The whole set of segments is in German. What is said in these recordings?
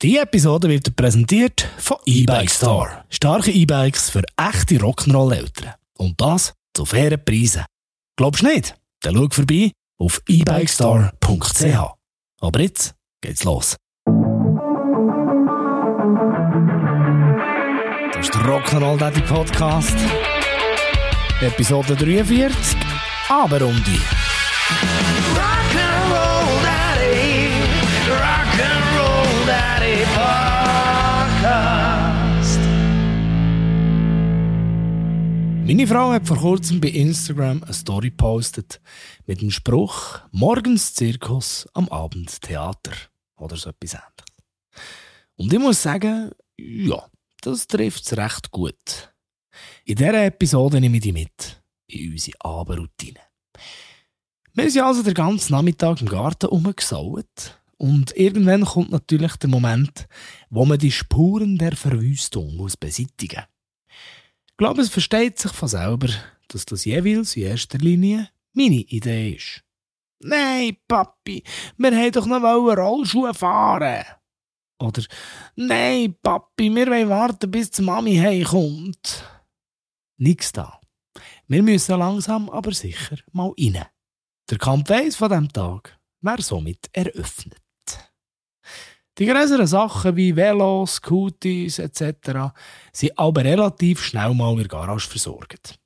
Die Episode wird präsentiert von E-Bike Store. Starke E-Bikes für echte Rock'n'Roll-Eltern. Und das zu fairen Preisen. Glaubst du nicht? Dann schau vorbei auf ebikestore.ch. Aber jetzt geht's los. Das ist der Rock'n'Roll Daddy Podcast. Episode 43. Abenrunde. Rock'n'Roll Meine Frau hat vor kurzem bei Instagram eine Story gepostet mit dem Spruch Morgens Zirkus, am Abend Theater. Oder so etwas ähnliches. Und ich muss sagen, ja, das trifft es recht gut. In dieser Episode nehme ich dich mit in unsere Abendroutine. Wir sind also den ganzen Nachmittag im Garten rumgesaut und irgendwann kommt natürlich der Moment, wo man die Spuren der Verwüstung muss beseitigen Ich glaube, es versteht sich von selber, dass das jeweils in erster Linie meine Idee ist. Nein, Papi, wir haben doch noch Rollschuhe fahren. Oder Nein, Papi, wir wollen warten, bis die Mami heimkommt. Nichts da. Wir müssen langsam, aber sicher mal rein. Der Kampf 1 von diesem Tag wäre somit eröffnet. Die größeren Sachen wie Velos, Scooties etc. sind aber relativ schnell mal in der Garage versorgt.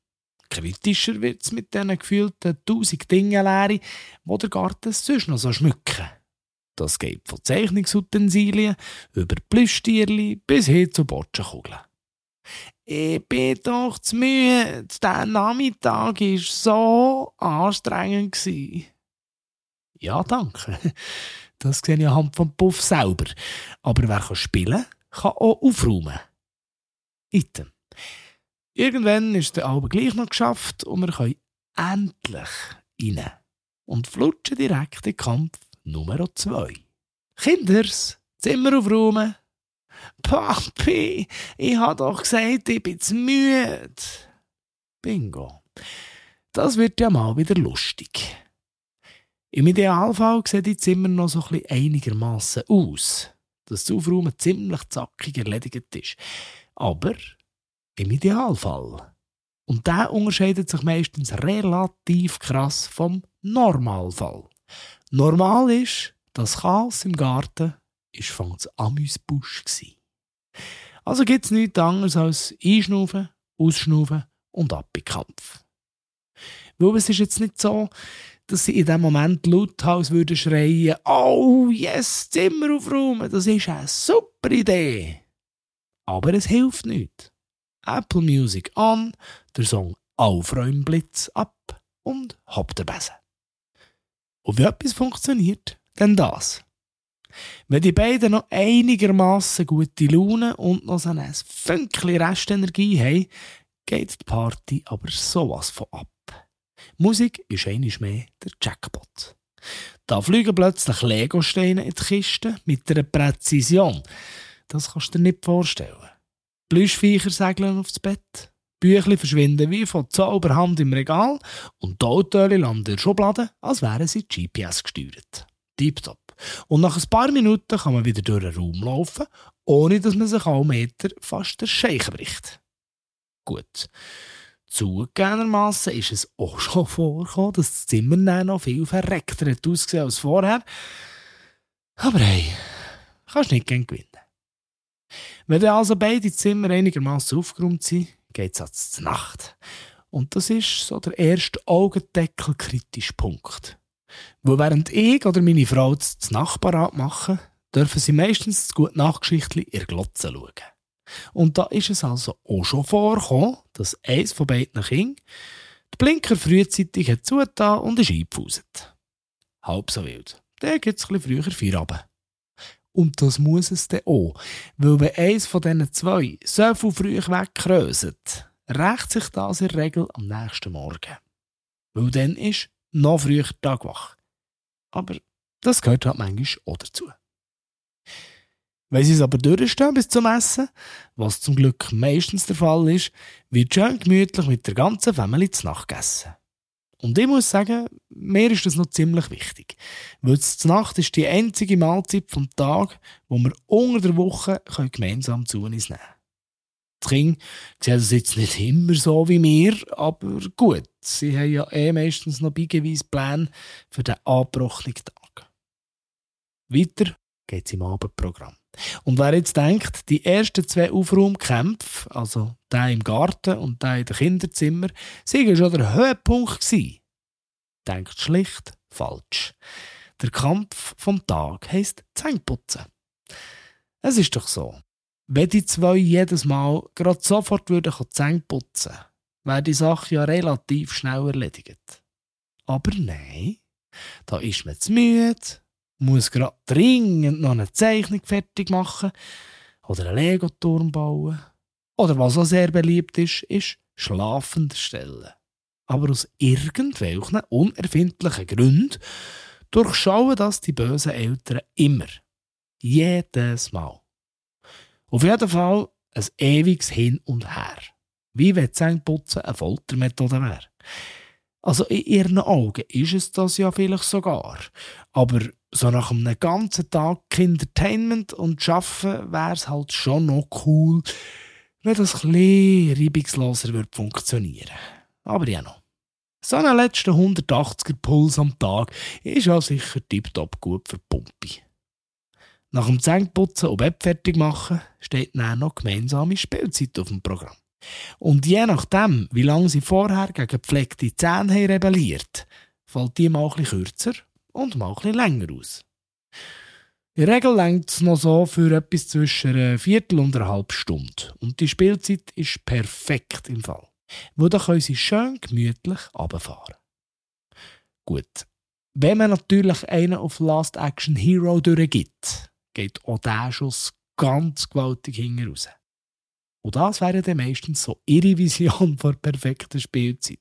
Kritischer wird es mit diesen gefühlten tausend Dingen leere, die der Garten sonst noch so schmücken. Das geht von Zeichnungsutensilien über Plüschtierli bis hin zu Botschenkugeln. Ich bin doch zu müde. Der Nachmittag war so anstrengend. Ja, danke. Das sehe ich anhand vom Puff selber. Aber wer kann spielen, kann auch aufräumen. Item. Irgendwann ist der Abend gleich noch geschafft und wir können endlich rein. Und flutschen direkt in Kampf Nummer 2. Kinders, Zimmer aufräumen. Papi, ich habe doch gesagt, ich bin zu müde. Bingo. Das wird ja mal wieder lustig. Im Idealfall sieht die Zimmer noch so ein einigermaßen aus, dass das Aufräumen ziemlich zackig erledigt ist. Aber im Idealfall. Und der unterscheidet sich meistens relativ krass vom Normalfall. Normal ist, das Chaos im Garten ist von Amüsbusch gsi. Also gibt's nichts anderes als einschnaufen, ausschnaufen und ab in Kampf. Weil es ist jetzt nicht so, dass sie in dem Moment lauthals würden schreien, oh yes, Zimmer aufräumen, das ist eine super Idee. Aber es hilft nicht. Apple Music an, der Song Aufräumblitz ab und hopp der Besen. Und wie etwas funktioniert, dann das. Wenn die beiden noch einigermaßen gute Laune und noch so ein Fünkchen Restenergie haben, geht die Party aber sowas von ab. Musik ist einiges mehr der Jackpot. Da fliegen plötzlich Legosteine in die Kiste mit einer Präzision. Das kannst du dir nicht vorstellen. Plüschviecher segeln aufs Bett, Büchli verschwinden wie von Zauberhand im Regal und die Autos landen in der Schublade, als wären sie GPS gesteuert. Tipptopp. Und nach ein paar Minuten kann man wieder durch den Raum laufen, ohne dass man sich alle Meter fast der Scheich bricht. Gut. Zugegebenermassen ist es auch schon vorgekommen, dass das Zimmer noch viel verreckter hat ausgesehen als vorher. Aber hey, kannst nicht gern gewinnen. Wenn dann also beide Zimmer einigermaßen aufgeräumt sind, geht es ans Nacht. Und das ist so der erste Augendeckel-kritische Punkt. Wo während ich oder meine Frau das Nachbarat machen, dürfen sie meistens das gute Nachgeschichtli in Glotze schauen. Und da ist es also auch schon vorgekommen, dass eins von beiden Kindern den Blinker frühzeitig hat zugetan und ist eingepfuset. Halb so wild. Der geht es ein früher Feierabend. Und das muss es dann auch, weil wenn eins von diesen zwei so viel früh wegkröset, rächt sich das in der Regel am nächsten Morgen. Weil dann ist noch früher Tag wach. Aber das gehört halt manchmal auch dazu. Wenn sie es aber durchstehen bis zum Essen, was zum Glück meistens der Fall ist, wird schön gemütlich mit der ganzen Familie zu Nacht gegessen. Und ich muss sagen, mir ist das noch ziemlich wichtig. Weil die Nacht ist die einzige Mahlzeit vom Tag, wo wir unter der Woche gemeinsam zu uns nehmen können. Die Kinder sehen das jetzt nicht immer so wie wir, aber gut, sie haben ja eh meistens noch beigeweise Pläne für den angebrochenen Tag. Weiter geht es im Abendprogramm. Und wer jetzt denkt, die ersten zwei Aufraumkämpfe, also der im Garten und der in den Kinderzimmer, seien schon der Höhepunkt gewesen, denkt schlicht falsch. Der Kampf vom Tag heisst Zähneputzen. Es ist doch so, wenn die zwei jedes Mal gerade sofort würden Zähne putzen, wäre die Sache ja relativ schnell erledigt. Aber nein, da ist man zu müde, muss gerade dringend noch eine Zeichnung fertig machen oder einen Lego-Turm bauen. Oder was auch sehr beliebt ist, ist schlafend stellen. Aber aus irgendwelchen unerfindlichen Gründen durchschauen das die bösen Eltern immer. Jedes Mal. Auf jeden Fall ein ewiges Hin und Her. Wie wenn Zähneputzen eine Foltermethode wäre. Also in ihren Augen ist es das ja vielleicht sogar. Aber so nach einem ganzen Tag Entertainment und Arbeiten wäre es halt schon noch cool, wenn das etwas reibungsloser wird funktionieren. Aber ja noch. So einen letzten 180er Puls am Tag ist ja sicher tiptop gut für Pumpi. Nach dem Zähneputzen und Bett machen steht dann noch gemeinsame Spielzeit auf dem Programm. Und je nachdem, wie lange sie vorher gegen gepflegte Zähne rebelliert, fällt die mal etwas kürzer und mal etwas länger aus. In der Regel längt es noch so für etwas zwischen einer Viertel und einer halben Stunde. Und die Spielzeit ist perfekt im Fall. Wo da können sie schön gemütlich runterfahren. Gut. Wenn man natürlich einen auf Last Action Hero durchgibt, geht auch der Schuss ganz gewaltig hinten raus. Und das wäre dann meistens so ihre Vision von perfekter Spielzeit.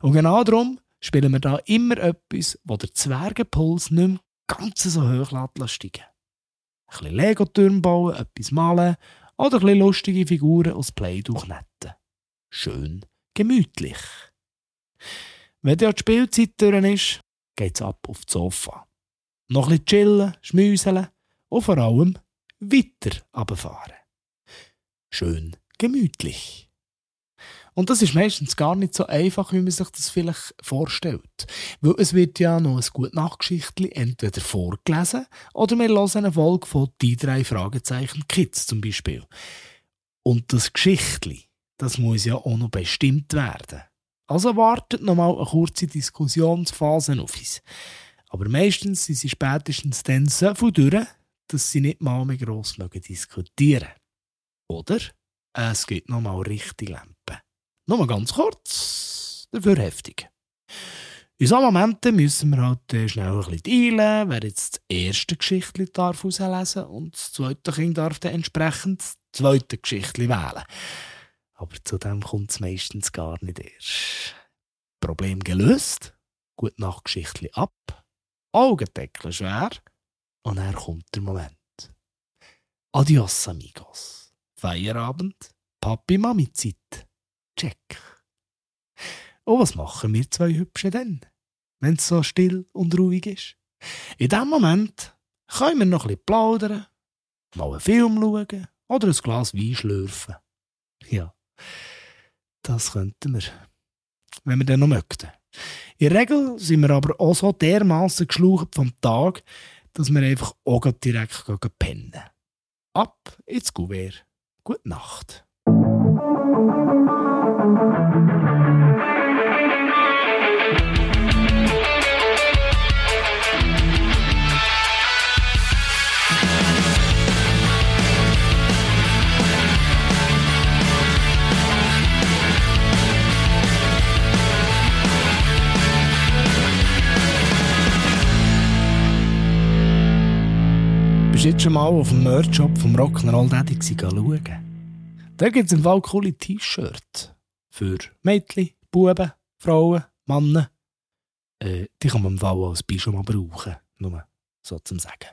Und genau darum spielen wir da immer etwas, wo der Zwergenpuls nicht mehr ganz so hoch steigen Ein bisschen Lego-Türme bauen, etwas malen oder ein bisschen lustige Figuren aus Play-Doh kneten. Schön gemütlich. Wenn die Spielzeit durch ist, geht's ab auf das Sofa. Noch ein bisschen chillen, schmüseln und vor allem weiter runterfahren. Schön gemütlich. Und das ist meistens gar nicht so einfach, wie man sich das vielleicht vorstellt. Weil es wird ja noch ein gut Nachgeschichtli entweder vorgelesen oder wir hören eine Folge von «Die drei Fragezeichen Kids» zum Beispiel. Und das Geschichtli, das muss ja auch noch bestimmt werden. Also wartet noch mal eine kurze Diskussionsphase auf uns. Aber meistens sind sie spätestens dann so viel durch, dass sie nicht mal mehr gross diskutieren Oder es gibt noch mal richtige Lampen. Nur mal ganz kurz, dafür heftig. In solchen Momenten müssen wir halt äh, schnell ein bisschen teilen, wer jetzt das erste Geschichtli darf auslesen und das zweite Kind darf dann entsprechend das zweite Geschichtli wählen. Aber zu dem kommt es meistens gar nicht erst. Problem gelöst, gut nach Geschichtli ab, Augendeckel schwer, und dann kommt der Moment. Adios, amigos. Feierabend, Papi-Mami-Zeit. Check. Und was machen wir zwei Hübschen denn, wenn es so still und ruhig ist? In dem Moment können wir noch ein bisschen plaudern, mal einen Film schauen oder ein Glas Wein schlürfen. Ja, das könnten wir, wenn wir dann noch möchten. In der Regel sind wir aber auch so dermaßen geschlaucht vom Tag, dass wir einfach auch direkt pennen. Ab ins Gouverne. Gute Nacht. Jetzt schon mal auf dem Merch-Shop vom Rock'n'Roll Daddy schauen? Da gibt es im Fall coole T-Shirts. Für Mädchen, Buben, Frauen, Männer. Äh, die kann man im Fall als mal brauchen. Nur so zum Sagen.